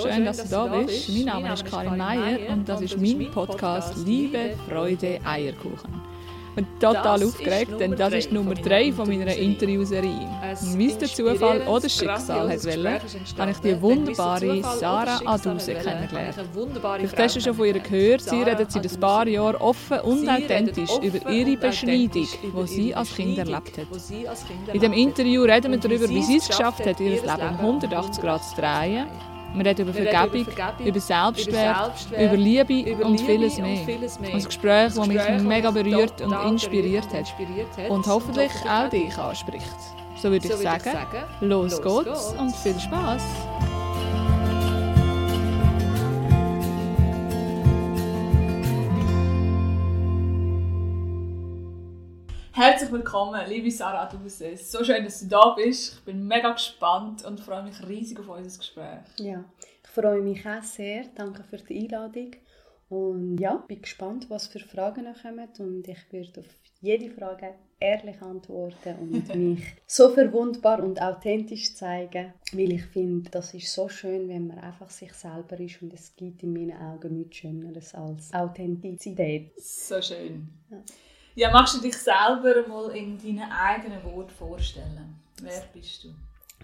so schön, dass du da bist. Mein Name ist Karin Meyer und das ist mein Podcast Liebe, Freude, Eierkuchen. Und total aufgeregt, denn das ist Nummer 3 von meiner Interviewserie. Wie es der Zufall oder Schicksal hat wollen, habe ich die wunderbare Sarah Aduse kennengelernt. Vielleicht hast du schon von ihr gehört, sie redet seit ein paar Jahren offen und authentisch über ihre Beschneidung, die sie als Kind erlebt hat. In dem Interview reden wir darüber, wie sie es geschafft hat, ihr Leben um 180 Grad zu drehen wir reden über Vergebung, über Selbstwert, über Liebe und vieles mehr. Ein Gespräch, das mich mega berührt und inspiriert hat und hoffentlich auch dich anspricht. So würde ich sagen, los geht's und viel Spaß! Herzlich willkommen, liebe Sarah Duse. So schön, dass du da bist. Ich bin mega gespannt und freue mich riesig auf unser Gespräch. Ja, ich freue mich auch sehr. Danke für die Einladung. Und ja, bin gespannt, was für Fragen noch kommen. Und ich werde auf jede Frage ehrlich antworten und mich so verwundbar und authentisch zeigen, weil ich finde, das ist so schön, wenn man einfach sich selber ist und es gibt in meinen Augen nichts Schöneres als Authentizität. So schön. Ja. Ja, magst du dich selber mal in deinen eigenen Worten vorstellen? Wer bist du?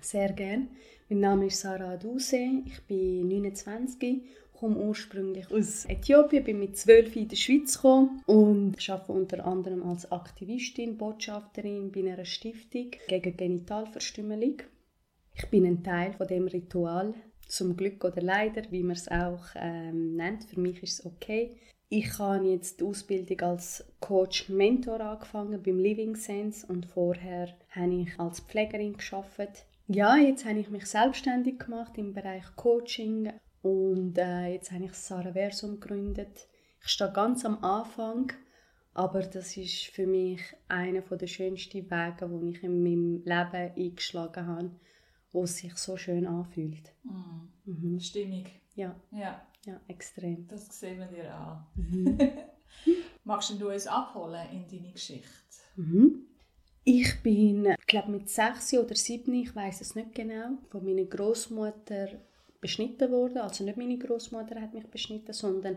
Sehr gerne. Mein Name ist Sarah Aduse, ich bin 29, komme ursprünglich aus Äthiopien, bin mit 12 in die Schweiz gekommen und arbeite unter anderem als Aktivistin, Botschafterin bei einer Stiftung gegen Genitalverstümmelung. Ich bin ein Teil von dem Ritual, zum Glück oder leider, wie man es auch ähm, nennt. Für mich ist es okay. Ich habe jetzt die Ausbildung als Coach-Mentor angefangen beim Living Sense und vorher habe ich als Pflegerin geschafft. Ja, jetzt habe ich mich selbstständig gemacht im Bereich Coaching und äh, jetzt habe ich Sarah Versum gegründet. Ich stehe ganz am Anfang, aber das ist für mich einer der schönsten Wege, die ich in meinem Leben eingeschlagen habe, wo es sich so schön anfühlt. Mm. Mhm. Stimmig. Ja. ja. Ja, extrem. Das sehen wir dir an. Mhm. Magst du uns abholen in deine Geschichte? Mhm. Ich bin, glaube mit sechs oder sieben, ich weiß es nicht genau, von meiner Großmutter beschnitten worden. Also nicht meine Großmutter hat mich beschnitten, sondern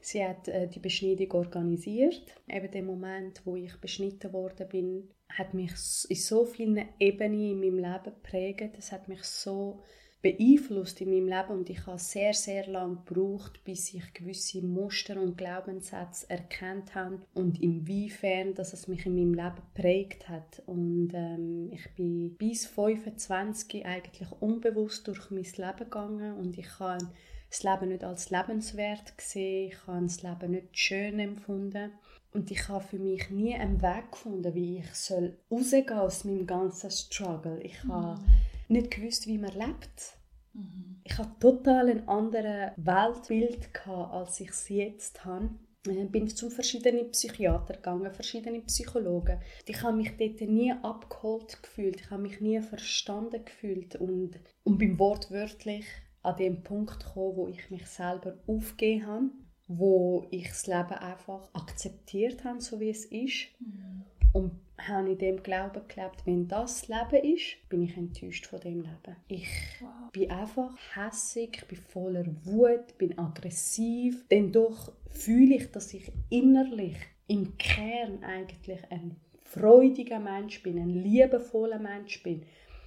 sie hat äh, die Beschneidung organisiert. Eben der Moment, wo ich beschnitten worden bin, hat mich in so vielen Ebenen in meinem Leben geprägt. Es hat mich so beeinflusst in meinem Leben und ich habe sehr, sehr lange gebraucht, bis ich gewisse Muster und Glaubenssätze erkannt habe und inwiefern dass es mich in meinem Leben geprägt hat. Und ähm, ich bin bis 25 eigentlich unbewusst durch mein Leben gegangen und ich habe das Leben nicht als lebenswert gesehen, ich habe das Leben nicht schön empfunden. Und ich habe für mich nie einen Weg gefunden, wie ich soll rausgehen aus meinem ganzen Struggle. Ich habe mhm nicht gewusst, wie man lebt. Mhm. Ich hatte total ein anderes Weltbild, gehabt, als ich es jetzt habe. Ich bin zu verschiedenen Psychiater gegangen, verschiedene Psychologen. Ich habe mich dort nie abgeholt gefühlt, ich habe mich nie verstanden gefühlt und, und bin wortwörtlich an dem Punkt gekommen, wo ich mich selber aufgegeben habe, wo ich das Leben einfach akzeptiert habe, so wie es ist. Mhm. Und habe in dem Glauben gelebt, wenn das Leben ist, bin ich enttäuscht von dem Leben. Ich wow. bin einfach hässig, ich bin voller Wut, bin aggressiv. Denn doch fühle ich, dass ich innerlich im Kern eigentlich ein freudiger Mensch bin, ein liebevoller Mensch bin.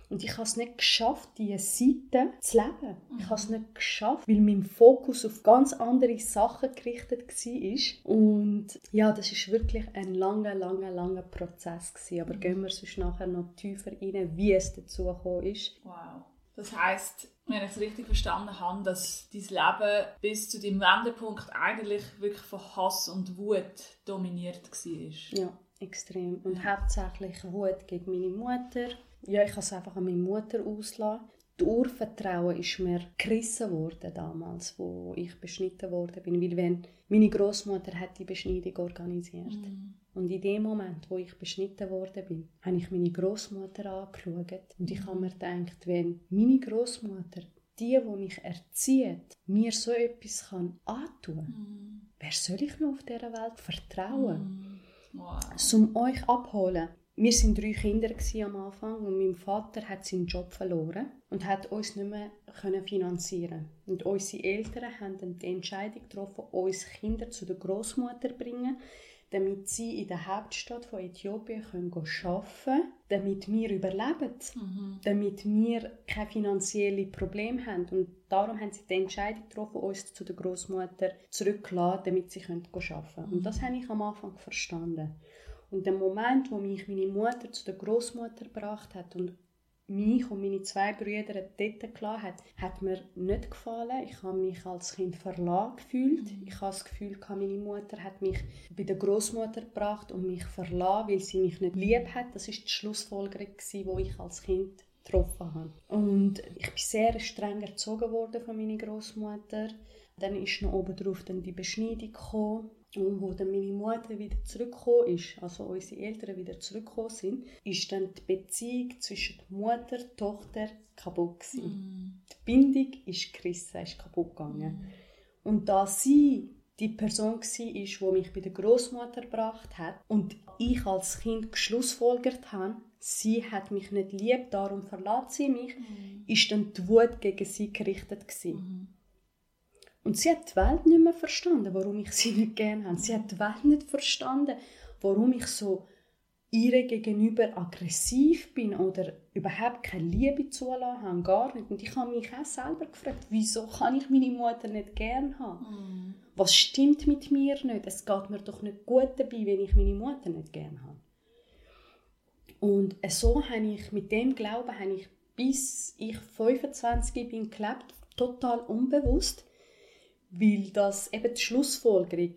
Und ich habe es nicht geschafft, diese Seite zu leben. Mhm. Ich habe es nicht geschafft, weil mein Fokus auf ganz andere Sachen gerichtet war. Und ja, das ist wirklich ein langer, langer, langer Prozess. Gewesen. Aber mhm. gehen wir sonst nachher noch tiefer rein, wie es dazu gekommen ist. Wow. Das heißt, wenn ich es richtig verstanden habe, dass dein Leben bis zu dem Wendepunkt eigentlich wirklich von Hass und Wut dominiert war. Ja, extrem. Und hauptsächlich Wut gegen meine Mutter, ja, ich habe es einfach an meine Mutter auslassen. Das Urvertrauen ist mir gerissen worden damals, wo ich beschnitten worden bin, weil wenn meine Großmutter hat die Beschneidung organisiert. Mm. Und in dem Moment, wo ich beschnitten worden bin, habe ich meine Großmutter angeschaut und ich habe mir gedacht, wenn meine Großmutter die, die mich erzieht, mir so etwas kann antun, mm. wer soll ich noch auf dieser Welt vertrauen? Mm. Wow. Um euch abholen, wir sind drei Kinder am Anfang und mein Vater hat seinen Job verloren und hat uns nicht mehr können finanzieren und unsere Eltern haben dann die Entscheidung getroffen, uns Kinder zu der Großmutter zu bringen, damit sie in der Hauptstadt von Äthiopien können arbeiten können, damit wir überleben, mhm. damit wir keine finanziellen Probleme haben. Und darum haben sie die Entscheidung getroffen, uns zu der Großmutter zurückzulassen, damit sie arbeiten können. Mhm. Und das habe ich am Anfang verstanden. Und der Moment, wo mich meine Mutter zu der Großmutter gebracht hat und mich und meine zwei Brüder dort gelassen hat, hat mir nicht gefallen. Ich habe mich als Kind verlassen gefühlt. Mhm. Ich habe das Gefühl, meine Mutter hat mich bei der Großmutter gebracht und mich verlassen, weil sie mich nicht lieb hat. Das ist die Schlussfolgerung, die ich als Kind getroffen habe. Und ich bin sehr streng erzogen worden von meiner Großmutter. Dann ist noch oben drauf dann die Beschneidung gekommen. Und wo dann meine Mutter wieder zurückgekommen ist, also unsere Eltern wieder zurückgekommen sind, ist dann die Beziehung zwischen Mutter und Tochter kaputt gewesen. Mm. Die Bindung ist gerissen, ist kaputt gegangen. Mm. Und da sie die Person war, die mich bei der Großmutter gebracht hat und ich als Kind geschlussfolgert habe, sie hat mich nicht lieb, darum verlässt sie mich, mm. ist dann die Wut gegen sie gerichtet gewesen. Und sie hat die Welt nicht mehr verstanden, warum ich sie nicht gerne habe. Sie hat die Welt nicht verstanden, warum ich so ihr gegenüber aggressiv bin oder überhaupt keine Liebe zulassen habe, gar nicht. Und ich habe mich auch selber gefragt, wieso kann ich meine Mutter nicht gerne haben? Mm. Was stimmt mit mir nicht? Es geht mir doch nicht gut dabei, wenn ich meine Mutter nicht gerne habe. Und so habe ich, mit dem Glauben habe ich, bis ich 25 bin gelebt, total unbewusst weil das eben die Schlussfolgerung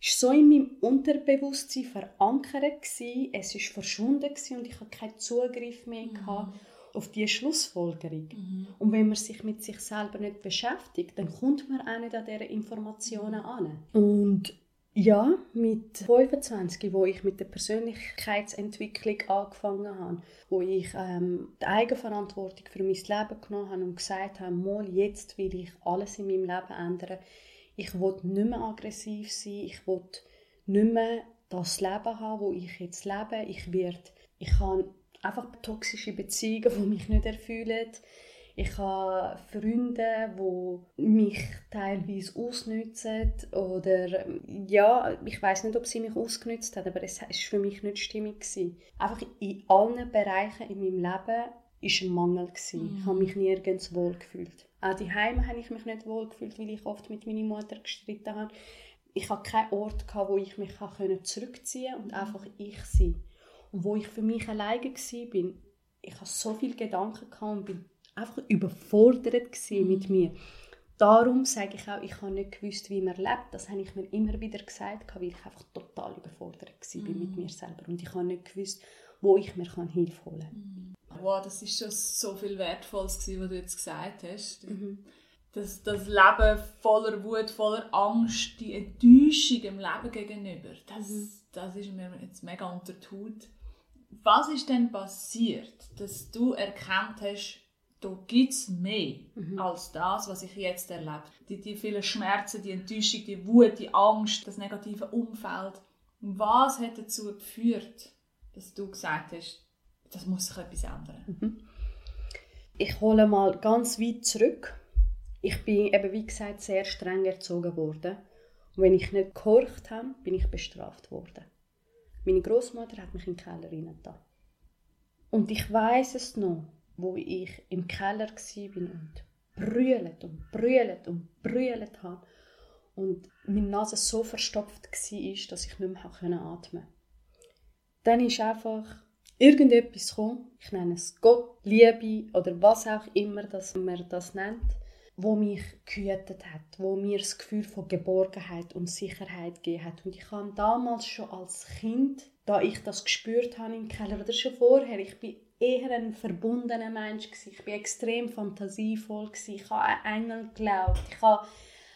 ist so in meinem Unterbewusstsein verankert gewesen, es ist verschwunden und ich habe keinen Zugriff mehr mhm. gehabt auf diese Schlussfolgerung. Mhm. Und wenn man sich mit sich selber nicht beschäftigt, dann kommt man auch nicht an diese Informationen an. Und ja, mit 25, wo ich mit der Persönlichkeitsentwicklung angefangen habe, wo ich ähm, die Eigenverantwortung für mein Leben genommen habe und gesagt habe, mal jetzt will ich alles in meinem Leben ändern. Ich will nicht mehr aggressiv sein, ich will nicht mehr das Leben haben, wo ich jetzt lebe. Ich werde, ich habe einfach toxische Beziehungen, die mich nicht erfüllen. Ich habe Freunde, die mich teilweise ausnutzen oder ja, ich weiß nicht, ob sie mich ausgenutzt haben, aber es war für mich nicht stimmig gewesen. Einfach in allen Bereichen in meinem Leben ist ein Mangel gewesen. Mhm. Ich habe mich nirgends wohl gefühlt. Auch die Heime habe ich mich nicht wohl gefühlt, weil ich oft mit meiner Mutter gestritten habe. Ich hatte keinen Ort gehabt, wo ich mich zurückziehen konnte und einfach ich sein. Und wo ich für mich alleine war, bin, ich hatte so viele Gedanken und bin einfach überfordert mit mir. Darum sage ich auch, ich habe nicht gewusst, wie man lebt. Das habe ich mir immer wieder gesagt, weil ich einfach total überfordert war mm. mit mir selber. Und ich habe nicht gewusst, wo ich mir Hilfe holen kann. Wow, das ist schon so viel Wertvolles, was du jetzt gesagt hast. Mhm. Das, das Leben voller Wut, voller Angst, die Enttäuschung im Leben gegenüber, das, mhm. das ist mir jetzt mega unter die Haut. Was ist denn passiert, dass du erkannt hast, da gibt es mehr mhm. als das, was ich jetzt erlebe. Die, die vielen Schmerzen, die Enttäuschung, die Wut, die Angst, das negative Umfeld. Was hat dazu geführt, dass du gesagt hast, das muss sich etwas ändern? Mhm. Ich hole mal ganz weit zurück. Ich bin eben, wie gesagt, sehr streng erzogen worden. Und wenn ich nicht gehorcht habe, bin ich bestraft worden. Meine Großmutter hat mich in den Keller reingetan. Und ich weiß es noch wo ich im Keller war und brüllt und brüllt und brüllt habe und meine Nase so verstopft war, dass ich nicht mehr atmen konnte. Dann ist einfach irgendetwas gekommen, ich nenne es Gott, Liebe oder was auch immer dass man das nennt, wo mich gehütet hat, wo mir das Gefühl von Geborgenheit und Sicherheit gegeben hat. Und ich habe damals schon als Kind, da ich das gespürt habe im Keller, oder schon vorher, ich bin eher ein verbundener Mensch Ich war extrem fantasievoll Ich habe an Engel geglaubt. Ich habe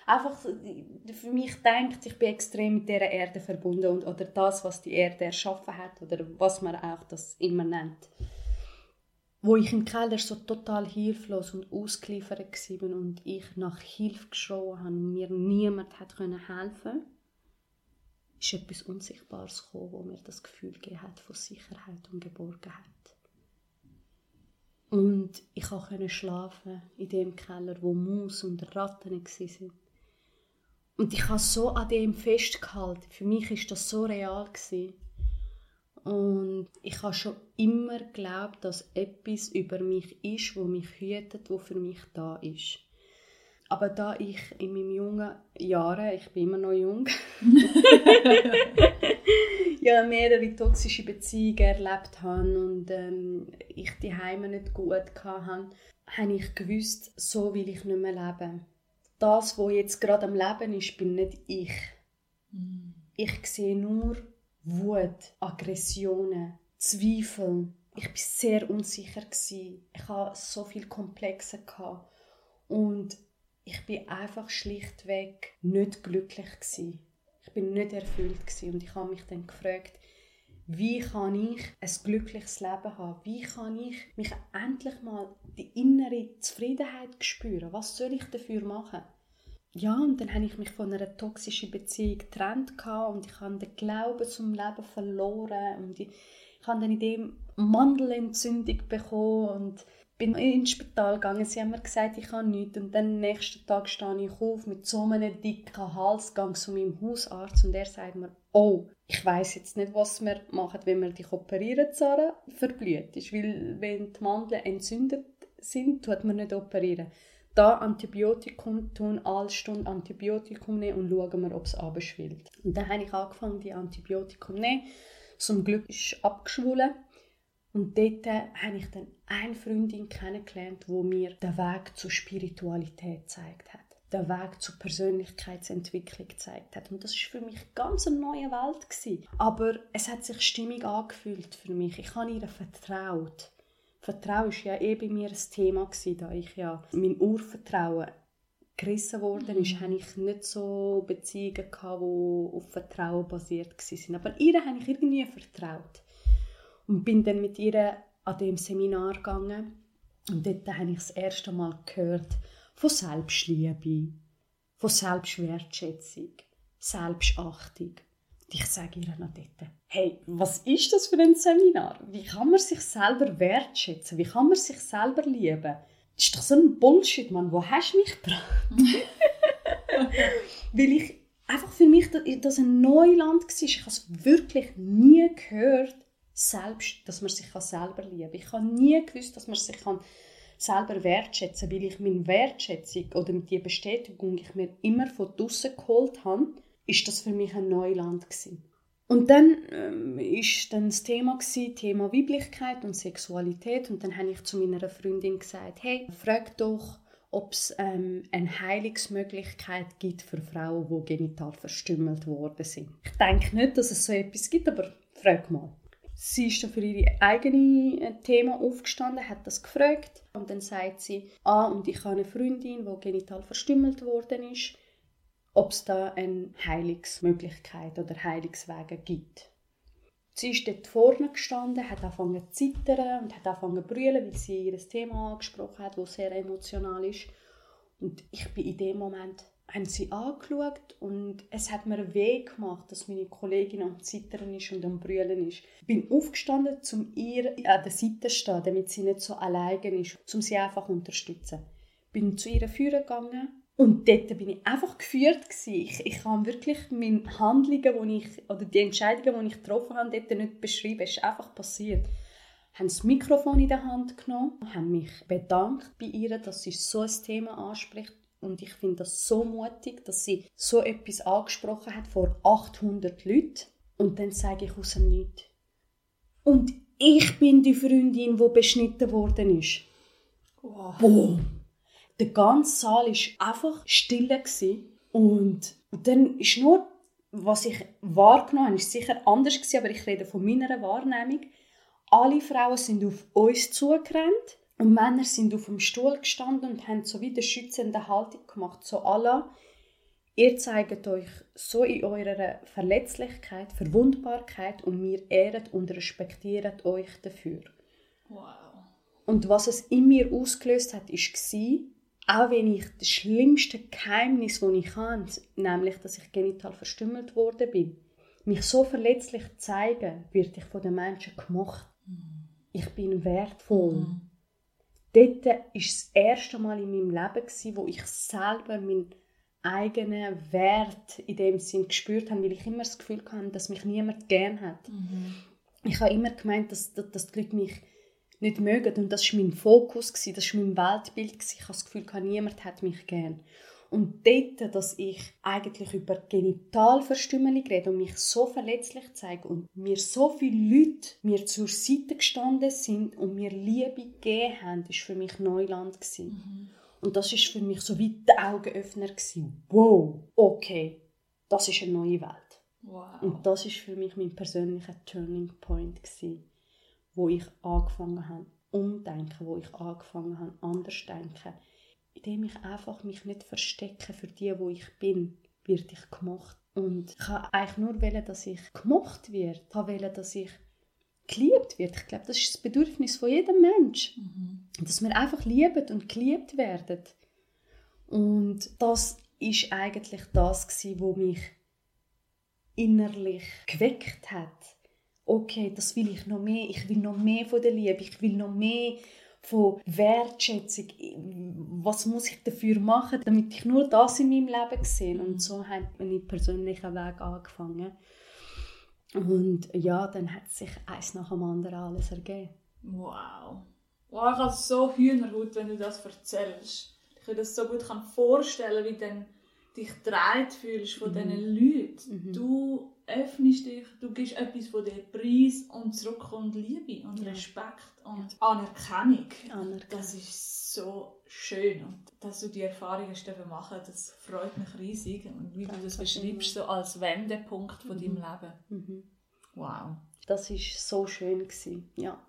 einfach für mich gedacht, ich bin extrem mit der Erde verbunden und, oder das, was die Erde erschaffen hat oder was man auch das immer nennt. Wo ich im Keller so total hilflos und ausgeliefert war und ich nach Hilfe geschrien habe und mir niemand hat helfen ist etwas Unsichtbares gekommen, wo mir das Gefühl gegeben hat von Sicherheit und Geborgenheit. Und ich konnte schlafen in dem Keller, wo Maus und Ratten waren. Und ich habe so an dem festgehalten. Für mich ist das so real. Und ich habe schon immer geglaubt, dass etwas über mich ist, wo mich hütet, wo für mich da ist. Aber da ich in meinen jungen Jahren, ich bin immer noch jung, ja, mehrere toxische Beziehungen erlebt habe und ähm, ich die Heime nicht gut hatte, habe ich gewusst, so will ich nicht mehr leben. Das, was jetzt gerade am Leben ist, bin nicht ich. Mm. Ich sehe nur Wut, Aggressionen, Zweifel. Ich war sehr unsicher. Ich hatte so viele Komplexe. Und ich bin einfach schlichtweg nicht glücklich gewesen. Ich bin nicht erfüllt gewesen. und ich habe mich dann gefragt, wie kann ich ein glückliches Leben haben? Wie kann ich mich endlich mal die innere Zufriedenheit spüren? Was soll ich dafür machen? Ja, und dann habe ich mich von einer toxischen Beziehung getrennt und ich habe den Glauben zum Leben verloren und ich, habe dann in dem Mandelentzündung bekommen und bin ins Spital gegangen. Sie haben mir gesagt, ich habe nichts. Und dann am nächsten Tag stehe ich auf mit so einem dicken Halsgang zu meinem Hausarzt und er sagt mir, oh, ich weiß jetzt nicht, was wir machen, wenn wir dich operieren, Sarah, verblüht ist. Weil wenn die Mandeln entzündet sind, tut man nicht operieren. Da Antibiotikum tun, alle Stunden Antibiotikum nehmen und schauen wir, ob es abschwillt. Und dann habe ich angefangen, die Antibiotikum zu nehmen. Zum Glück ist es abgeschwollen. Und dort habe ich dann eine Freundin kennengelernt, wo mir den Weg zur Spiritualität gezeigt hat, den Weg zur Persönlichkeitsentwicklung gezeigt hat. Und das ist für mich ganz eine neue Welt gewesen. Aber es hat sich stimmig angefühlt für mich. Ich habe ihr vertraut. Vertrauen war ja eh bei mir ein Thema gewesen, da ich ja mein Urvertrauen gerissen worden ist, mhm. habe ich nicht so Beziehungen gehabt, die auf Vertrauen basiert waren. Aber ihr habe ich irgendwie vertraut. Und bin dann mit ihr an dem Seminar gegangen. Und dort habe ich das erste Mal gehört von Selbstliebe, von Selbstwertschätzung, Selbstachtung. Und ich sage ihr noch dort, hey, was ist das für ein Seminar? Wie kann man sich selber wertschätzen? Wie kann man sich selber lieben? Das ist doch so ein Bullshit, Mann. Wo hast du mich gebracht? Weil ich einfach für mich das ein Neuland war. Ich habe es wirklich nie gehört, selbst, dass man sich selber lieben kann. Ich habe nie gewusst, dass man sich selber wertschätzen kann, weil ich meine Wertschätzung oder die Bestätigung ich mir immer von draußen geholt habe, ist das für mich ein Neuland gewesen. Und dann ähm, das Thema gewesen, Thema Weiblichkeit und Sexualität und dann habe ich zu meiner Freundin gesagt, hey, frag doch, ob es ähm, eine Heilungsmöglichkeit gibt für Frauen, die genital verstümmelt worden sind. Ich denke nicht, dass es so etwas gibt, aber frag mal. Sie ist dann für ihre eigene äh, Thema aufgestanden, hat das gefragt und dann sagt sie, ah, und ich habe eine Freundin, die genital verstümmelt worden ist, ob es da eine Heilungsmöglichkeit oder Heilungswege gibt. Sie ist dort vorne gestanden, hat angefangen zu zittern und hat angefangen zu brüllen, weil sie ihr Thema angesprochen hat, das sehr emotional ist. Und ich bin in dem Moment haben sie angeschaut und es hat mir weh gemacht, dass meine Kollegin am Zittern ist und am Brüllen ist. Ich bin aufgestanden, um ihr an der Seite zu stehen, damit sie nicht so alleine ist, um sie einfach zu unterstützen. Ich bin zu ihr führen gegangen und dort bin ich einfach geführt Ich, ich kann wirklich meine Handlungen, die ich, oder die Entscheidungen, die ich getroffen habe, dort nicht beschreiben. Es ist einfach passiert haben das Mikrofon in der Hand genommen, haben mich bedankt bei ihr, dass sie so ein Thema anspricht und ich finde das so mutig, dass sie so etwas angesprochen hat vor 800 Leuten. Und dann sage ich aus dem Nichts. Und ich bin die Freundin, die beschnitten worden ist. Wow. Boom. Der ganze Saal war einfach still. Und dann ist nur, was ich wahrgenommen habe, ist sicher anders gewesen, aber ich rede von meiner Wahrnehmung. Alle Frauen sind auf uns zugerannt und Männer sind auf dem Stuhl gestanden und haben so wie eine schützende Haltung gemacht, so Allah. Ihr zeigt euch so in eurer Verletzlichkeit, Verwundbarkeit und wir ehren und respektieren euch dafür. Wow. Und was es in mir ausgelöst hat, war, auch wenn ich das schlimmste Geheimnis, das ich hatte, nämlich, dass ich genital verstümmelt worden bin, mich so verletzlich zeigen, werde ich von den Menschen gemacht. Mhm. Ich bin wertvoll. Mhm. Dort war das erste Mal in meinem Leben, wo ich selber meinen eigenen Wert in dem Sinn gespürt habe, weil ich immer das Gefühl hatte, dass mich niemand gern hat. Mhm. Ich habe immer gemeint, dass, dass die Leute mich nicht mögen und das war mein Fokus, das war mein Weltbild. Ich habe das Gefühl, niemand hat mich gern. Und dort, dass ich eigentlich über Genitalverstümmelung rede und mich so verletzlich zeige und mir so viele Leute mir zur Seite gestanden sind und mir Liebe gegeben haben, war für mich Neuland. Mhm. Und das war für mich so wie der Augenöffner. Gewesen. Wow, okay, das ist eine neue Welt. Wow. Und das war für mich mein persönlicher Turning Point. Gewesen, wo ich angefangen habe, umdenken, wo ich angefangen habe, anders zu denken indem ich einfach mich nicht verstecke für die, wo ich bin, werde ich gemacht. Und ich habe eigentlich nur wollen, dass ich gemacht werde. Ich wollte, dass ich geliebt werde. Ich glaube, das ist das Bedürfnis von jedem Mensch. Mhm. Dass wir einfach lieben und geliebt werden. Und das ist eigentlich das, was mich innerlich geweckt hat. Okay, das will ich noch mehr. Ich will noch mehr von der Liebe. Ich will noch mehr von Wertschätzung. Was muss ich dafür machen, damit ich nur das in meinem Leben sehe? Und so hat mein persönlicher Weg angefangen. Und ja, dann hat sich eins nach dem anderen alles ergeben. Wow. Wow, ich habe so Hühnerhaut, wenn du das erzählst. Ich kann das so gut vorstellen, wie du dich gedreht fühlst von mhm. diesen Leuten. Mhm. Du öffnest dich, du gibst etwas von dir preis und zurückkommt Liebe und ja. Respekt und ja. Anerkennung. Anerkennung. Das ist so schön und dass du die Erfahrung hast machen das freut mich riesig und wie das du das beschreibst, so als Wendepunkt von mhm. deinem Leben. Mhm. Wow. Das ist so schön gewesen. ja.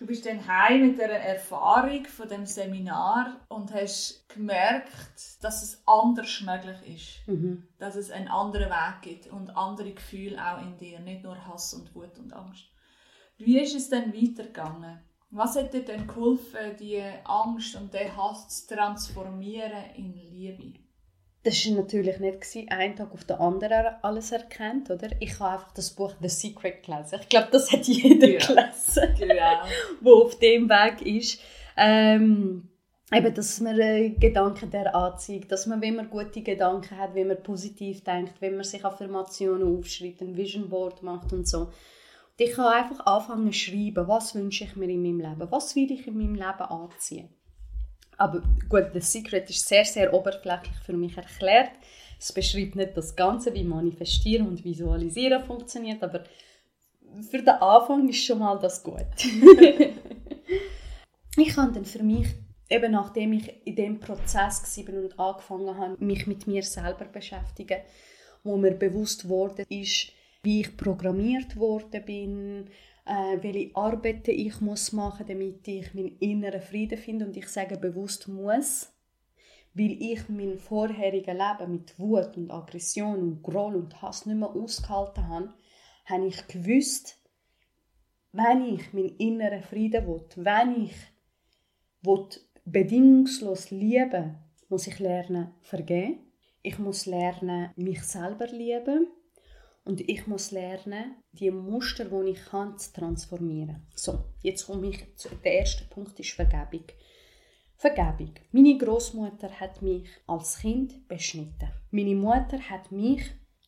Du bist dann heim mit der Erfahrung von dem Seminar und hast gemerkt, dass es anders möglich ist, mhm. dass es einen anderen Weg gibt und andere Gefühle auch in dir, nicht nur Hass und Wut und Angst. Wie ist es dann weitergegangen? Was hat dir denn geholfen, die Angst und den Hass zu transformieren in Liebe? Das war natürlich nicht gewesen, einen Tag auf den anderen alles erkennt, oder? Ich habe einfach das Buch The Secret gelesen. Ich glaube, das hat jeder ja. gelesen, wo auf dem Weg ist. Ähm, eben, dass man äh, Gedanken der anzieht, dass man, wenn man gute Gedanken hat, wenn man positiv denkt, wenn man sich Affirmationen aufschreibt, ein Vision Board macht und so. Und ich kann einfach anfangen zu schreiben, was wünsche ich mir in meinem Leben, was will ich in meinem Leben anziehen. Aber gut, The Secret ist sehr, sehr oberflächlich für mich erklärt. Es beschreibt nicht das Ganze, wie Manifestieren und Visualisieren funktioniert, aber für den Anfang ist schon mal das gut. ich habe dann für mich, eben nachdem ich in dem Prozess war und angefangen habe, mich mit mir selber beschäftigen, wo mir bewusst wurde ist, wie ich programmiert worden bin, äh, welche Arbeiten ich muss machen damit ich meinen inneren Frieden finde. Und ich sage bewusst muss, weil ich mein vorheriges Leben mit Wut und Aggression und Groll und Hass nicht mehr ausgehalten habe, habe ich gewusst, wenn ich meinen inneren Frieden will, wenn ich will bedingungslos lieben muss ich lernen vergeben. Ich muss lernen, mich selber lieben. Und ich muss lernen, die Muster, die ich kann, zu transformieren. So, jetzt komme ich zu der erste Punkt ist Vergebung. Vergebung. Meine Großmutter hat mich als Kind beschnitten. Meine Mutter hat mich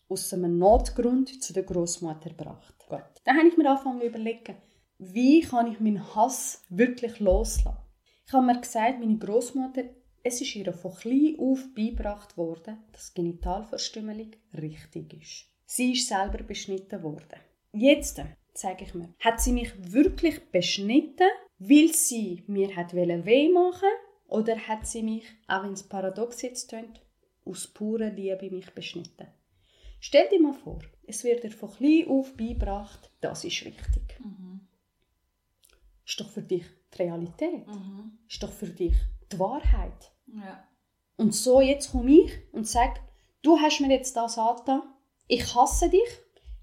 aus einem Notgrund zu der Großmutter gebracht. Gut. Dann habe ich mir angefangen zu überlegen, wie kann ich meinen Hass wirklich loslassen? Ich habe mir gesagt, meine Großmutter, es ist ihr von klein auf beigebracht worden, dass Genitalverstümmelung richtig ist. Sie ist selber beschnitten worden. Jetzt, sage ich mir, hat sie mich wirklich beschnitten, weil sie mir hat weh machen oder hat sie mich, auch wenn es paradox jetzt klingt, aus purer Liebe mich beschnitten? Stell dir mal vor, es wird dir von klein auf beigebracht, das ist richtig. Mhm. Ist doch für dich die Realität. Mhm. Ist doch für dich die Wahrheit. Ja. Und so jetzt komme ich und sage, du hast mir jetzt das angetan, ich hasse dich,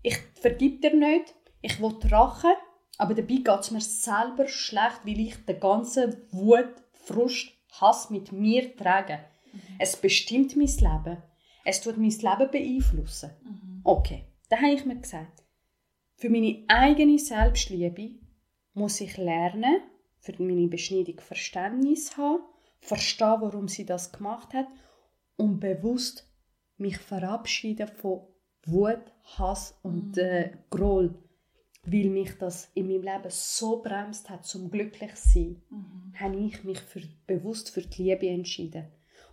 ich vergib dir nicht, ich will Rache, aber dabei geht es mir selber schlecht, weil ich den ganzen Wut, Frust, Hass mit mir trage. Mhm. Es bestimmt mein Leben. Es tut mein Leben beeinflussen. Mhm. Okay, Da habe ich mir gesagt, für meine eigene Selbstliebe muss ich lernen, für meine Beschneidung Verständnis haben, verstehen, warum sie das gemacht hat und bewusst mich verabschieden von Wut, Hass und mhm. äh, Groll, weil mich das in meinem Leben so bremst hat, zum glücklich zu sein, mhm. habe ich mich für, bewusst für die Liebe entschieden.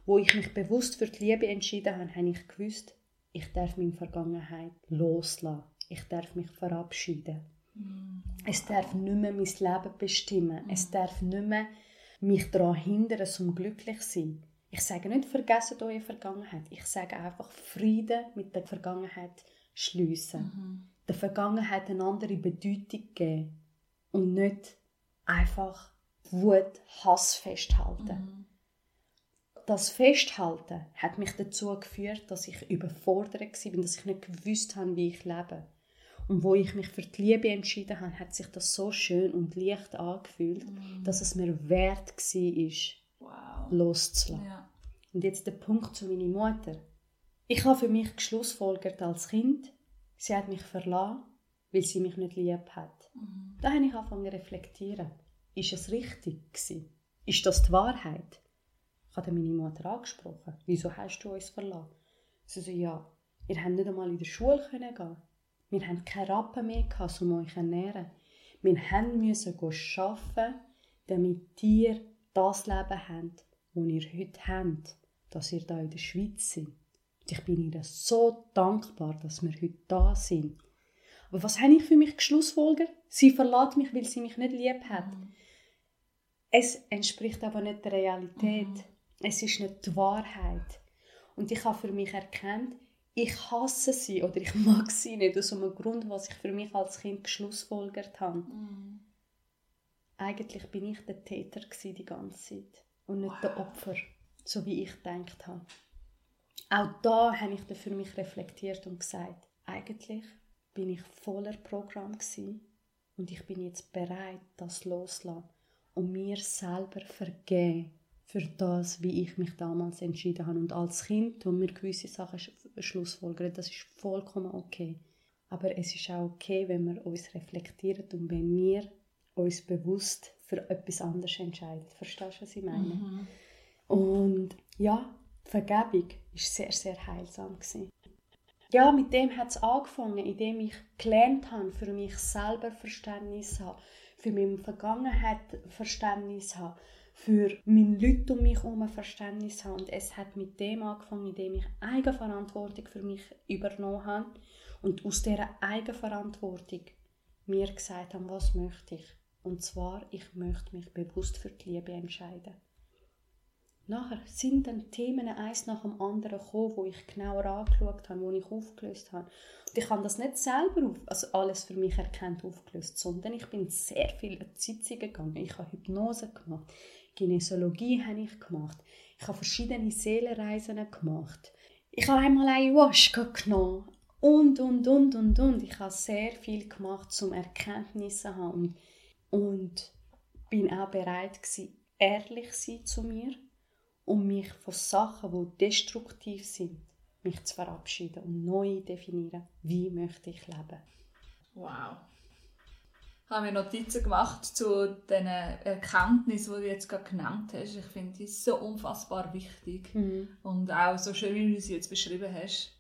Wo ich mich bewusst für die Liebe entschieden habe, habe ich gewusst, ich darf meine Vergangenheit loslassen. Ich darf mich verabschieden. Mm. Es darf nicht mehr mein Leben bestimmen. Mm. Es darf nicht mehr mich daran hindern, zum glücklich zu sein. Ich sage nicht, vergessen eure Vergangenheit. Ich sage einfach, Frieden mit der Vergangenheit schliessen. Mhm. Der Vergangenheit eine andere Bedeutung geben. Und nicht einfach Wut, Hass festhalten. Mhm. Das Festhalten hat mich dazu geführt, dass ich überfordert war, dass ich nicht gewusst habe, wie ich lebe. Und wo ich mich für die Liebe entschieden habe, hat sich das so schön und leicht angefühlt, mm. dass es mir wert war, wow. loszulassen. Ja. Und jetzt der Punkt zu meiner Mutter. Ich habe für mich geschlussfolgert als Kind, sie hat mich verlassen, weil sie mich nicht lieb hat. Mhm. Da habe ich angefangen zu reflektieren. Ist es richtig gewesen? Ist das die Wahrheit? Ich habe meine Mutter angesprochen. Wieso hast du uns verlassen? Sie so, ja, ihr habt nicht einmal in der Schule gehen wir hatten keine Rappen mehr, um euch zu ernähren. Wir mussten arbeiten, damit ihr das Leben habt, das ihr heute habt, dass ihr hier in der Schweiz seid. Und ich bin ihnen so dankbar, dass wir heute da sind. Aber was habe ich für mich geschlussfolgert? Sie verlässt mich, weil sie mich nicht lieb hat. Mhm. Es entspricht aber nicht der Realität. Mhm. Es ist nicht die Wahrheit. Und ich habe für mich erkannt, ich hasse sie oder ich mag sie nicht aus einem Grund, was ich für mich als Kind geschlussfolgert habe. Mm. Eigentlich bin ich der Täter die ganze Zeit und nicht wow. der Opfer, so wie ich gedacht habe. Auch da habe ich für mich reflektiert und gesagt, eigentlich bin ich voller Programm und ich bin jetzt bereit, das loszulassen und mir selber vergeben für das, wie ich mich damals entschieden habe. Und als Kind, wo mir gewisse Sachen schlussfolgern, das ist vollkommen okay. Aber es ist auch okay, wenn wir uns reflektieren und wenn wir uns bewusst für etwas anderes entscheiden. Verstehst du, was ich meine? Mhm. Und ja, Vergebung war sehr, sehr heilsam. Gewesen. Ja, mit dem hat es angefangen, indem ich gelernt habe, für mich selber Verständnis zu haben, für meine Vergangenheit Verständnis zu haben, für meine Leute um mich herum Verständnis habe. Und es hat mit dem angefangen, indem ich Eigenverantwortung für mich übernommen habe und aus dieser Eigenverantwortung mir gesagt habe, was möchte ich. Und zwar, ich möchte mich bewusst für die Liebe entscheiden. Nachher sind dann Themen eins nach dem anderen gekommen, wo ich genauer angeschaut habe, wo ich aufgelöst habe. Und ich habe das nicht selber auf, also alles für mich erkannt aufgelöst, sondern ich bin sehr viel Sitzungen gegangen. Ich habe Hypnose gemacht. Kinesiologie habe ich gemacht. Ich habe verschiedene Seelenreisen gemacht. Ich habe einmal Ayahuasca genommen. Und, und, und, und, und. Ich habe sehr viel gemacht, um Erkenntnisse zu haben. Und bin auch bereit gewesen, ehrlich sein zu mir und mich von Sachen, die destruktiv sind, mich zu verabschieden und neu definieren, wie möchte ich leben. Wow habe mir Notizen gemacht zu den Erkenntnissen, die du jetzt gerade genannt hast. Ich finde die so unfassbar wichtig mhm. und auch so schön, wie du sie jetzt beschrieben hast.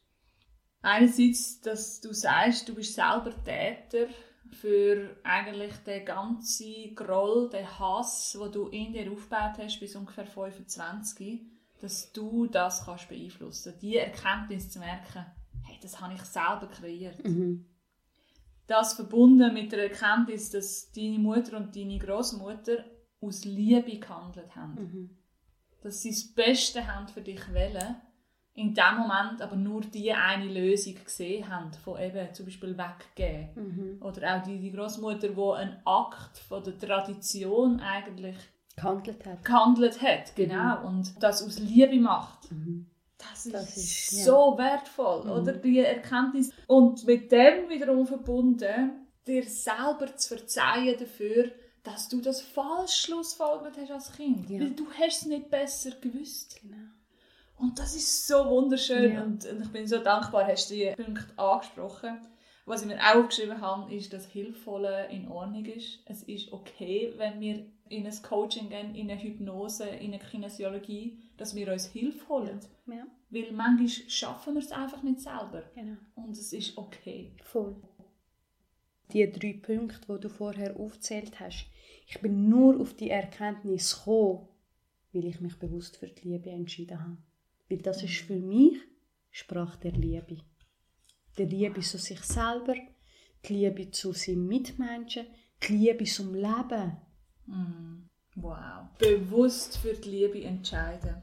Einerseits, dass du sagst, du bist selber Täter für eigentlich den ganzen Groll, den Hass, den du in dir aufgebaut hast bis ungefähr 25, dass du das kannst beeinflussen. Die Erkenntnis zu merken, hey, das habe ich selber kreiert. Mhm das verbunden mit der Erkenntnis, dass deine Mutter und deine Großmutter aus Liebe gehandelt haben. Mhm. Dass sie das Beste haben für dich wollen, in dem Moment aber nur die eine Lösung gesehen haben, von eben zum Beispiel weggehen. Mhm. Oder auch die, die Großmutter, die einen Akt von der Tradition eigentlich gehandelt hat. Gehandelt hat, genau. Mhm. Und das aus Liebe macht. Mhm. Das ist, das ist so ja. wertvoll, mhm. oder? Die Erkenntnis. Und mit dem wiederum verbunden, dir selber zu verzeihen dafür, dass du das falsch schlussfolgert hast als Kind. Ja. Weil du hast es nicht besser gewusst. Genau. Und das ist so wunderschön ja. und ich bin so dankbar, hast du die Punkte angesprochen. Was ich mir auch aufgeschrieben habe, ist, dass Hilfvolle in Ordnung ist. Es ist okay, wenn wir in ein Coaching gehen, in eine Hypnose, in eine Kinesiologie, dass wir uns Hilfe holen. Ja. Weil manchmal schaffen wir es einfach nicht selber. Genau. Und es ist okay. Voll. Die drei Punkte, die du vorher aufgezählt hast, ich bin nur auf die Erkenntnis gekommen, weil ich mich bewusst für die Liebe entschieden habe. Weil das ist für mich Sprach der Liebe. Die Liebe zu sich selber, die Liebe zu seinen Mitmenschen, die Liebe zum Leben. Mm. Wow. Bewusst für die Liebe entscheiden.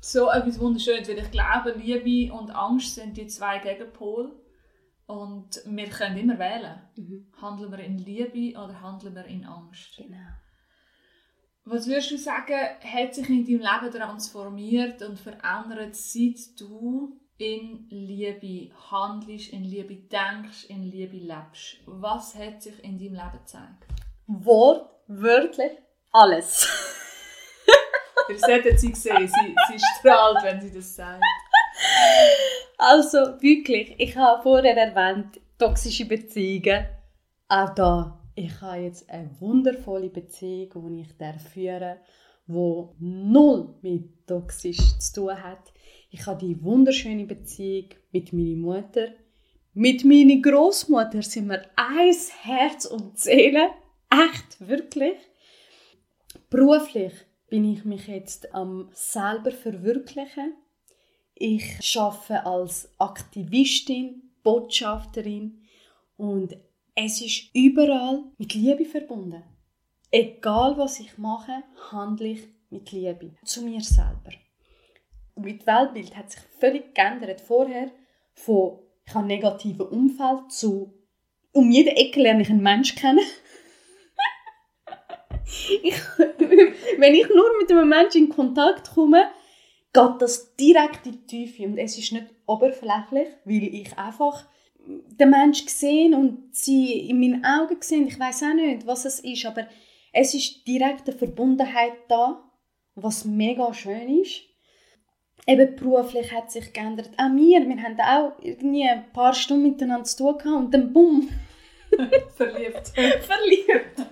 So etwas Wunderschönes, weil ich glaube, Liebe und Angst sind die zwei Gegenpole. Und wir können immer wählen. Mhm. Handeln wir in Liebe oder handeln wir in Angst? Genau. Was würdest du sagen, hat sich in deinem Leben transformiert und verändert, seit du in Liebe handelst, in Liebe denkst, in Liebe lebst? Was hat sich in deinem Leben gezeigt? Wortwörtlich alles. Ihr solltet sie sehen, sie, sie strahlt, wenn sie das sagt. Also wirklich, ich habe vorher erwähnt, toxische Beziehungen. Auch da ich habe jetzt eine wundervolle Beziehung, die ich führen die null mit toxisch zu tun hat. Ich habe die wunderschöne Beziehung mit meiner Mutter. Mit meiner Großmutter sind wir eins Herz und Seele. Echt, wirklich. Beruflich bin ich mich jetzt am selber verwirklichen. Ich arbeite als Aktivistin, Botschafterin und es ist überall mit Liebe verbunden. Egal was ich mache, handle ich mit Liebe zu mir selber. Mein Weltbild hat sich völlig geändert. Vorher von ich habe ein negatives Umfeld zu um jede Ecke lerne ich einen Menschen kennen. ich, wenn ich nur mit einem Menschen in Kontakt komme, geht das direkt in die Tiefe und es ist nicht oberflächlich, weil ich einfach den Menschen gesehen und sie in meinen Augen gesehen. Ich weiß auch nicht, was es ist, aber es ist direkt eine Verbundenheit da, was mega schön ist. Eben beruflich hat sich geändert. Auch wir, wir haben auch irgendwie ein paar Stunden miteinander zu tun gehabt und dann bumm. Verliebt. Verliebt.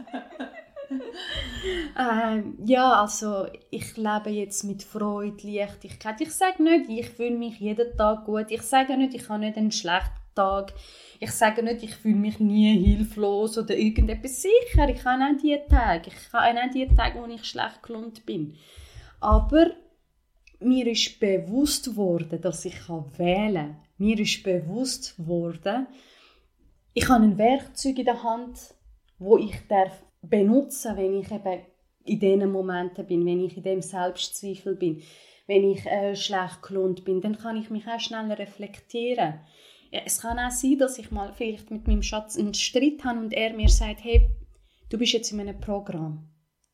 ähm, ja, also ich lebe jetzt mit Freude, Leichtigkeit. Ich sage nicht, ich fühle mich jeden Tag gut. Ich sage nicht, ich habe nicht einen schlechten Tag. Ich sage nicht, ich fühle mich nie hilflos oder irgendetwas. Sicher, ich habe auch die Tage. Ich habe auch die Tage, wo ich schlecht gelohnt bin. Aber mir ist bewusst worden, dass ich wählen kann. Mir ist bewusst worden, ich habe ein Werkzeug in der Hand, wo ich darf benutzen, wenn ich eben in diesen Momenten bin, wenn ich in dem Selbstzweifel bin, wenn ich äh, schlecht gelohnt bin, dann kann ich mich auch schneller reflektieren. Ja, es kann auch sein, dass ich mal vielleicht mit meinem Schatz einen Streit habe und er mir sagt, hey, du bist jetzt in einem Programm.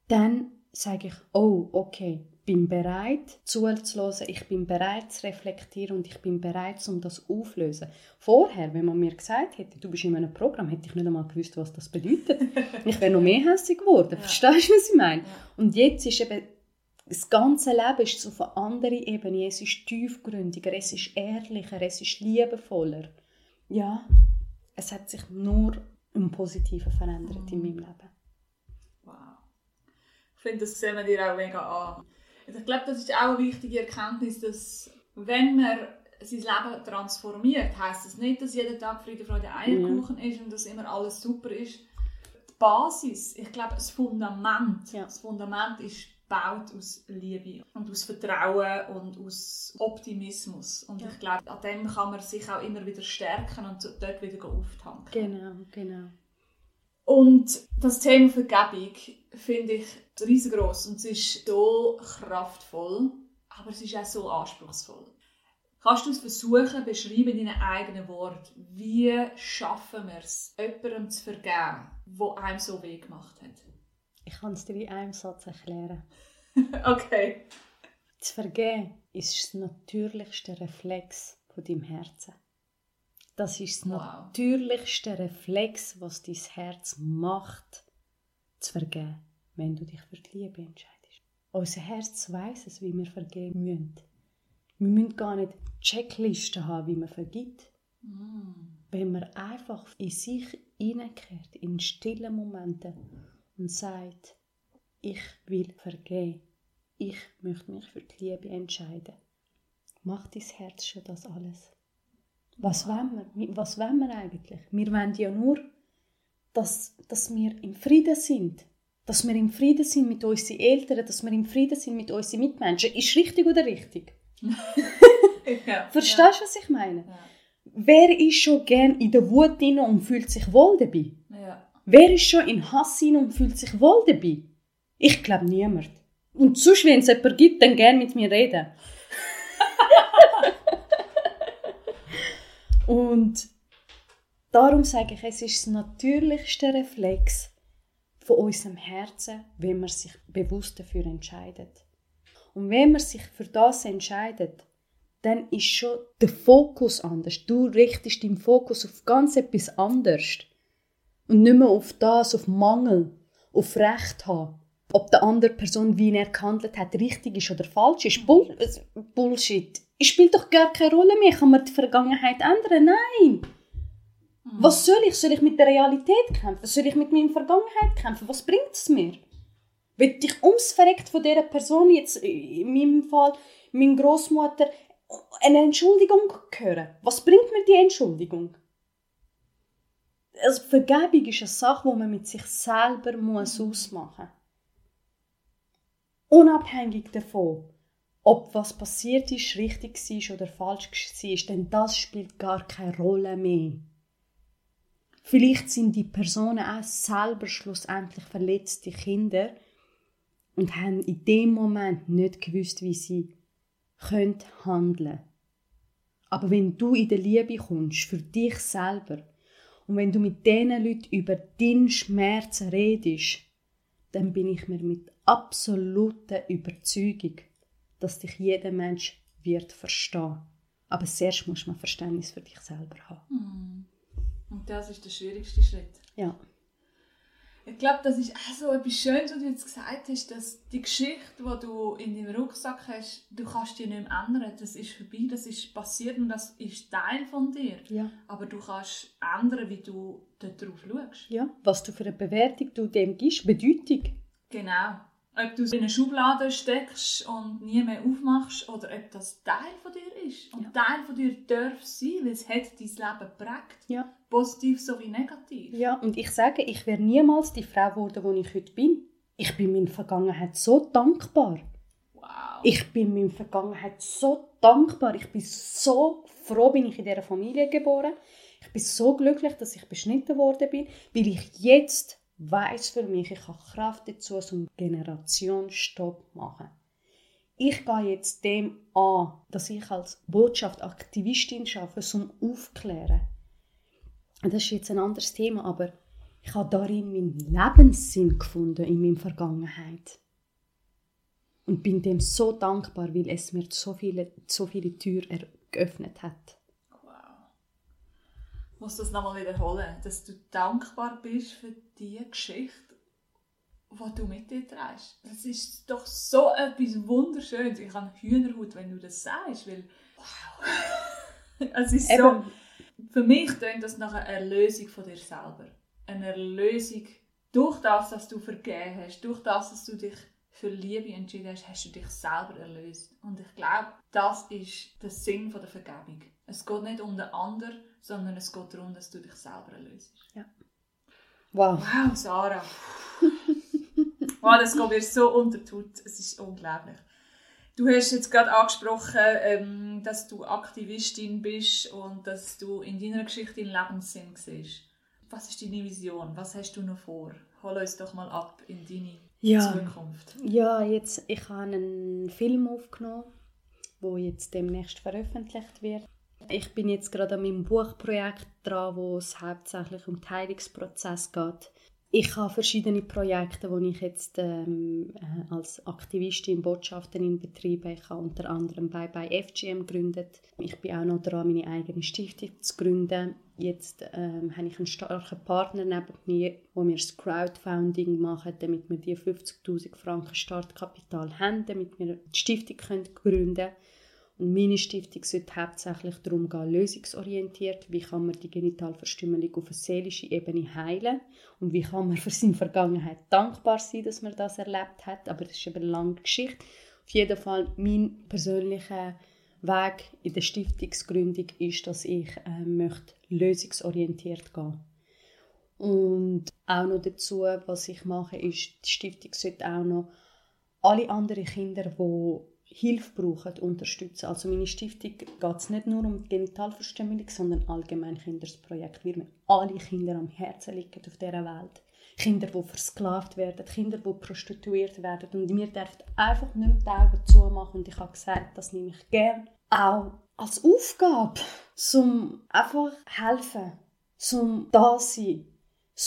Dann sage ich, oh, okay, bin bereit zuzuhören, ich bin bereit zu reflektieren und ich bin bereit, um das aufzulösen. Vorher, wenn man mir gesagt hätte, du bist in einem Programm, hätte ich nicht einmal gewusst, was das bedeutet. ich wäre noch mehr hässlich geworden. Ja. Verstehst du, was ich meine? Ja. Und jetzt ist eben das ganze Leben ist auf einer anderen Ebene. Es ist tiefgründiger, es ist ehrlicher, es ist liebevoller. Ja, es hat sich nur im Positiven verändert in meinem Leben. Wow. Ich finde, das sehen wir dir auch mega an. Ich glaube, das ist auch eine wichtige Erkenntnis, dass wenn man sein Leben transformiert, heißt das nicht, dass jeden Tag Friede, Freude, Eierkuchen ja. ist und dass immer alles super ist. Die Basis, ich glaube, das Fundament, ja. das Fundament ist baut aus Liebe und aus Vertrauen und aus Optimismus. Und ja. ich glaube, an dem kann man sich auch immer wieder stärken und dort wieder auftanken. Genau, genau. Und das Thema Vergebung finde ich riesengroß und es ist so kraftvoll, aber es ist auch so anspruchsvoll. Kannst du es versuchen, beschreiben in deinen eigenen Worten, wie schaffen wir es, jemandem zu vergeben, der einem so weh gemacht hat? Ich kann es dir in einem Satz erklären. okay. Zu vergeben ist das natürlichste Reflex von deinem Herzen. Das ist das wow. natürlichste Reflex, was dein Herz macht, zu vergeben, wenn du dich für die Liebe entscheidest. Unser Herz weiß es, wie wir vergeben müssen. Wir müssen gar nicht Checklisten haben, wie man vergibt. Mm. Wenn man einfach in sich hineinkehrt, in stillen Momenten und sagt, ich will vergeben, ich möchte mich für die Liebe entscheiden. Macht dein Herz schon das alles? Was wollen wir? Was wollen wir eigentlich? Wir wollen ja nur, dass, dass wir im Frieden sind. Dass wir im Frieden sind mit unseren Eltern, dass wir im Frieden sind mit unseren Mitmenschen. Ist richtig oder richtig? ja, Verstehst du, ja. was ich meine? Ja. Wer ist schon gern in der Wut und fühlt sich wohl dabei? Wer ist schon in Hass und fühlt sich wohl dabei? Ich glaube niemand. Und sonst, wenn es jemanden gibt, dann gern mit mir reden. und darum sage ich, es ist das natürlichste Reflex von unserem Herzen, wenn man sich bewusst dafür entscheidet. Und wenn man sich für das entscheidet, dann ist schon der Fokus anders. Du richtest deinen Fokus auf ganz etwas anderes. Und nicht mehr auf das, auf Mangel, auf Recht haben. Ob die andere Person, wie er gehandelt hat, richtig ist oder falsch ist. Bull äh, Bullshit. Es spielt doch gar keine Rolle mehr. Kann man die Vergangenheit ändern? Nein. Mhm. Was soll ich? Soll ich mit der Realität kämpfen? Soll ich mit meiner Vergangenheit kämpfen? Was bringt es mir? Will ich ums Verreckt von dieser Person, jetzt in meinem Fall, meine Großmutter, eine Entschuldigung hören. Was bringt mir die Entschuldigung? Also Vergebung ist eine Sache, die man mit sich selber muss ausmachen muss. Unabhängig davon, ob was passiert ist, richtig war oder falsch war, denn das spielt gar keine Rolle mehr. Vielleicht sind die Personen auch selber schlussendlich verletzte Kinder und haben in dem Moment nicht gewusst, wie sie können handeln Aber wenn du in der Liebe kommst, für dich selber, und wenn du mit diesen Leuten über deinen Schmerz redest, dann bin ich mir mit absoluter Überzeugung, dass dich jeder Mensch wird verstehen. Aber zuerst muss man Verständnis für dich selber haben. Hm. Und das ist der schwierigste Schritt. Ja. Ich glaube, das ist auch so etwas Schönes, was du jetzt gesagt hast, dass die Geschichte, die du in deinem Rucksack hast, du kannst die nicht mehr ändern. Das ist vorbei, das ist passiert und das ist Teil von dir. Ja. Aber du kannst ändern, wie du darauf schaust. Ja, was du für eine Bewertung du dem gibst, Bedeutung. Genau. Ob du es in eine Schublade steckst und nie mehr aufmachst oder ob das Teil von dir ist. Und ja. Teil von dir darf sein, weil es hat dein Leben geprägt. Ja. Positiv sowie negativ. Ja, und ich sage, ich wäre niemals die Frau geworden, die ich heute bin. Ich bin meiner Vergangenheit so dankbar. Wow. Ich bin meiner Vergangenheit so dankbar. Ich bin so froh, bin ich in dieser Familie geboren. Ich bin so glücklich, dass ich beschnitten worden bin, weil ich jetzt weiß für mich, ich habe Kraft dazu, einen Generationsstopp machen. Ich gehe jetzt dem an, dass ich als Botschaft Aktivistin arbeite, um aufzuklären. Das ist jetzt ein anderes Thema, aber ich habe darin meinen Lebenssinn gefunden in meiner Vergangenheit. Und bin dem so dankbar, weil es mir so viele, so viele Türen geöffnet hat muss das nochmal wiederholen, dass du dankbar bist für die Geschichte, die du mit dir trägst. Das ist doch so etwas Wunderschönes. Ich habe Hühnerhaut, wenn du das sagst, weil wow. es ist Eben. so, für mich klingt das nach einer Erlösung von dir selber. Eine Erlösung durch das, dass du vergeben hast, durch das, dass du dich für Liebe entschieden hast, hast du dich selber erlöst. Und ich glaube, das ist der Sinn der Vergebung. Es geht nicht um den anderen, sondern es geht darum, dass du dich selber erlöst. Ja. Wow. Wow, Sarah. wow, das geht mir so unter Es ist unglaublich. Du hast jetzt gerade angesprochen, ähm, dass du Aktivistin bist und dass du in deiner Geschichte den Lebenssinn siehst. Was ist deine Vision? Was hast du noch vor? Hol uns doch mal ab in deine ja. Zukunft. Ja, jetzt, ich habe einen Film aufgenommen, der jetzt demnächst veröffentlicht wird. Ich bin jetzt gerade an meinem Buchprojekt dran, wo es hauptsächlich um den Heilungsprozess geht. Ich habe verschiedene Projekte, die ich jetzt ähm, äh, als Aktivistin, Botschafterin betreibe. Ich habe unter anderem bei, bei FGM gegründet. Ich bin auch noch dran, meine eigene Stiftung zu gründen. Jetzt ähm, habe ich einen starken Partner neben mir, wo wir das Crowdfunding machen, damit wir die 50'000 Franken Startkapital haben, damit wir die Stiftung gründen können Und meine Stiftung sollte hauptsächlich darum gehen, lösungsorientiert, wie kann man die Genitalverstümmelung auf einer seelischen Ebene heilen und wie kann man für seine Vergangenheit dankbar sein, dass man das erlebt hat. Aber das ist eben eine lange Geschichte. Auf jeden Fall mein persönlicher Weg in der Stiftungsgründung ist, dass ich äh, möchte lösungsorientiert gehen und auch noch dazu, was ich mache, ist, die Stiftung sollte auch noch alle anderen Kinder, die Hilfe brauchen, unterstützen. Also meine Stiftung geht es nicht nur um Genitalverstümmelung, sondern allgemein Kindersprojekt, weil mir alle Kinder am Herzen liegen auf dieser Welt. Kinder, die versklavt werden, Kinder, die prostituiert werden. Und mir dürfen einfach nicht mehr die Augen zumachen. Und ich habe gesagt, das nehme ich gerne auch als Aufgabe, um einfach helfen, um da sein,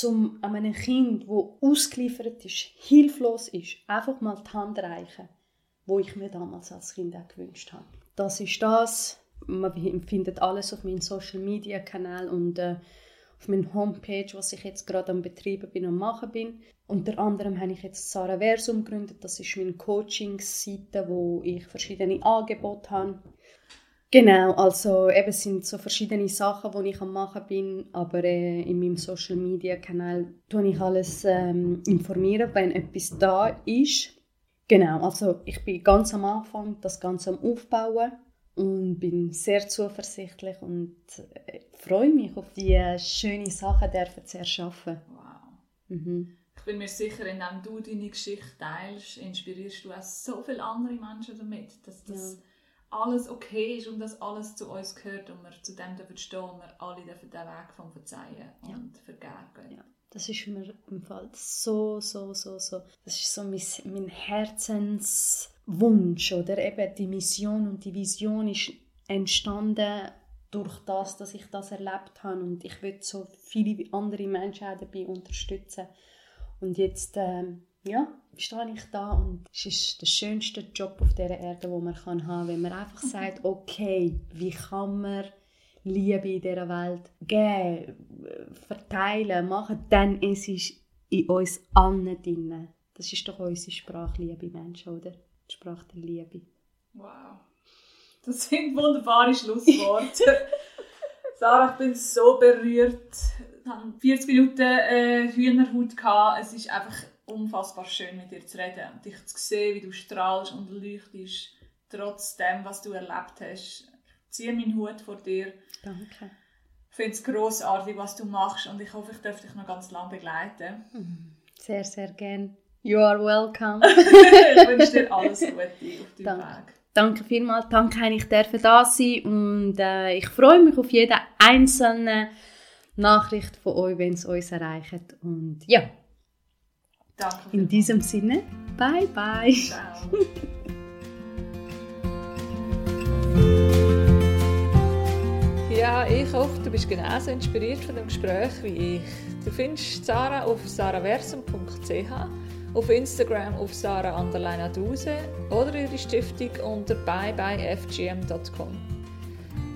um einem Kind, das ausgeliefert ist, hilflos ist, einfach mal die Hand reichen, wo ich mir damals als Kind auch gewünscht habe. Das ist das. Man findet alles auf meinem Social Media Kanal und äh, auf meiner Homepage, was ich jetzt gerade am Betreiben bin und machen bin. Unter anderem habe ich jetzt Sarah Versum gegründet. Das ist meine Coaching-Seite, wo ich verschiedene Angebote habe. Genau, also eben sind so verschiedene Sachen, die ich am machen bin, aber äh, in meinem Social Media Kanal tue ich alles ähm, informieren, wenn etwas da ist. Genau, also ich bin ganz am Anfang, das Ganze am Aufbauen und bin sehr zuversichtlich und äh, freue mich auf die äh, schönen Sachen dürfen zu erschaffen. Wow. Mhm. Ich bin mir sicher, indem du deine Geschichte teilst, inspirierst du auch so viele andere Menschen damit, dass das ja alles okay ist und dass alles zu uns gehört und wir zu dem dürfen stehen und wir alle dürfen den Weg vom Verzeihen und ja. Vergeben ja. Das ist mir im Fall so, so, so, so. Das ist so mein, mein Herzenswunsch, oder? Eben die Mission und die Vision ist entstanden durch das, dass ich das erlebt habe und ich will so viele andere Menschen auch dabei unterstützen. Und jetzt, ähm, ja, stehe ich da und es ist der schönste Job auf dieser Erde, den man haben kann, wenn man einfach sagt, okay, wie kann man Liebe in dieser Welt geben, verteilen, machen, denn es ist in uns allen drin. Das ist doch unsere Sprache, liebe Menschen, oder? Die Sprache der Liebe. Wow. Das sind wunderbare Schlussworte. Sarah, ich bin so berührt. Ich hatte 40 Minuten äh, Hühnerhaut. Es ist einfach unfassbar schön mit dir zu reden und dich zu sehen, wie du strahlst und leuchtest, trotz dem, was du erlebt hast. Ziehe meinen Hut vor dir. Danke. Ich finde es grossartig, was du machst und ich hoffe, ich darf dich noch ganz lange begleiten. Mhm. Sehr, sehr gerne. You are welcome. ich wünsche dir alles Gute auf deinem Danke. Weg. Danke vielmals, danke, ich darf da sein und äh, ich freue mich auf jede einzelne Nachricht von euch, wenn es uns erreicht und ja, Danke. In diesem Sinne, bye bye. Ciao. Ja, ich hoffe, du bist genauso inspiriert von dem Gespräch wie ich. Du findest Sarah auf saraversum.ch, auf Instagram auf sarah oder ihre Stiftung unter byebyefgm.com.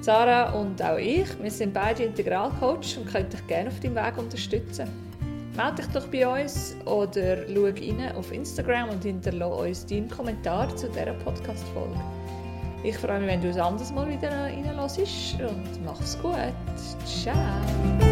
Sarah und auch ich, wir sind beide Integralcoach und können dich gerne auf deinem Weg unterstützen. Melde dich doch bei uns oder schau rein auf Instagram und hinterlasse uns deinen Kommentar zu dieser Podcast-Folge. Ich freue mich, wenn du es anderes Mal wieder reinlässt und mach's gut. Ciao!